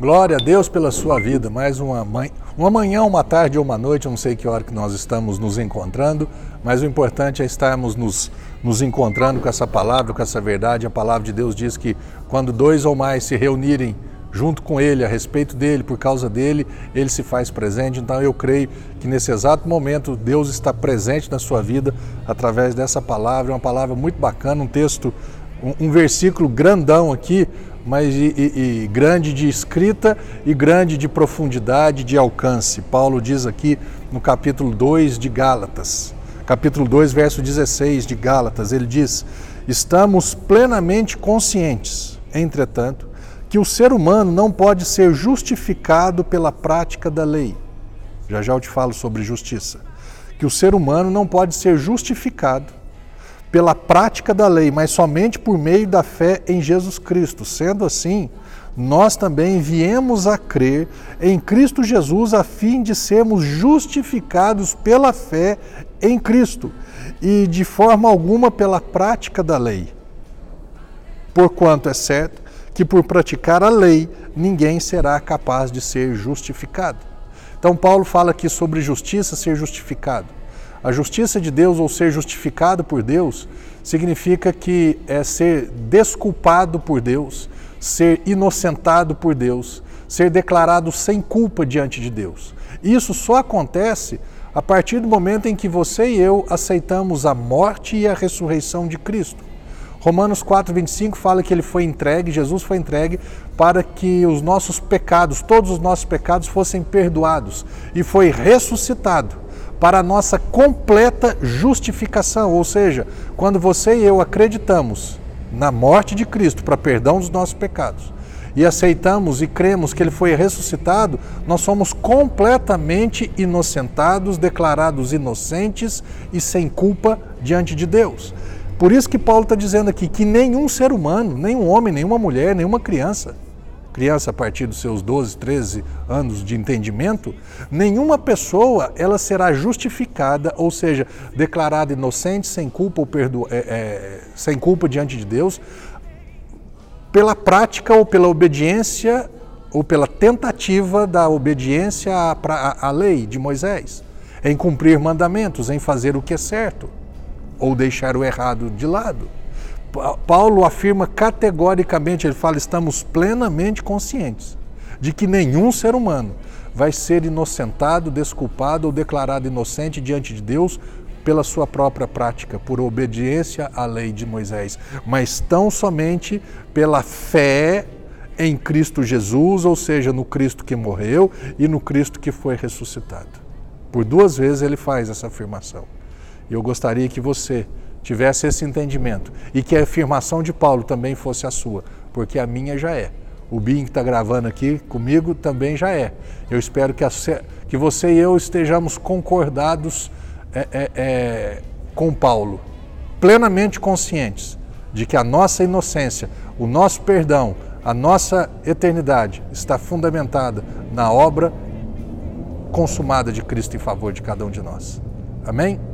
Glória a Deus pela sua vida. Mais uma, manhã, uma manhã, uma tarde ou uma noite, eu não sei que hora que nós estamos nos encontrando, mas o importante é estarmos nos, nos encontrando com essa palavra, com essa verdade. A palavra de Deus diz que quando dois ou mais se reunirem junto com Ele, a respeito dele, por causa dele, ele se faz presente. Então eu creio que nesse exato momento Deus está presente na sua vida através dessa palavra. É uma palavra muito bacana, um texto, um, um versículo grandão aqui mas e, e, e, grande de escrita e grande de profundidade, de alcance. Paulo diz aqui no capítulo 2 de Gálatas, capítulo 2, verso 16 de Gálatas, ele diz: Estamos plenamente conscientes, entretanto, que o ser humano não pode ser justificado pela prática da lei. Já já eu te falo sobre justiça. Que o ser humano não pode ser justificado pela prática da lei, mas somente por meio da fé em Jesus Cristo. Sendo assim, nós também viemos a crer em Cristo Jesus a fim de sermos justificados pela fé em Cristo e de forma alguma pela prática da lei. Porquanto é certo que por praticar a lei ninguém será capaz de ser justificado. Então Paulo fala aqui sobre justiça, ser justificado. A justiça de Deus ou ser justificado por Deus significa que é ser desculpado por Deus, ser inocentado por Deus, ser declarado sem culpa diante de Deus. Isso só acontece a partir do momento em que você e eu aceitamos a morte e a ressurreição de Cristo. Romanos 4:25 fala que ele foi entregue, Jesus foi entregue para que os nossos pecados, todos os nossos pecados fossem perdoados e foi ressuscitado para a nossa completa justificação, ou seja, quando você e eu acreditamos na morte de Cristo para perdão dos nossos pecados e aceitamos e cremos que ele foi ressuscitado, nós somos completamente inocentados, declarados inocentes e sem culpa diante de Deus. Por isso que Paulo está dizendo aqui que nenhum ser humano, nenhum homem, nenhuma mulher, nenhuma criança, criança a partir dos seus 12, 13 anos de entendimento, nenhuma pessoa ela será justificada, ou seja, declarada inocente, sem culpa ou perdo, é, é, sem culpa diante de Deus, pela prática ou pela obediência ou pela tentativa da obediência à, à, à lei de Moisés, em cumprir mandamentos, em fazer o que é certo ou deixar o errado de lado. Paulo afirma categoricamente, ele fala: estamos plenamente conscientes de que nenhum ser humano vai ser inocentado, desculpado ou declarado inocente diante de Deus pela sua própria prática, por obediência à lei de Moisés, mas tão somente pela fé em Cristo Jesus, ou seja, no Cristo que morreu e no Cristo que foi ressuscitado. Por duas vezes ele faz essa afirmação. E eu gostaria que você tivesse esse entendimento e que a afirmação de Paulo também fosse a sua, porque a minha já é. O Bim que está gravando aqui comigo também já é. Eu espero que, a, que você e eu estejamos concordados é, é, é, com Paulo, plenamente conscientes de que a nossa inocência, o nosso perdão, a nossa eternidade está fundamentada na obra consumada de Cristo em favor de cada um de nós. Amém?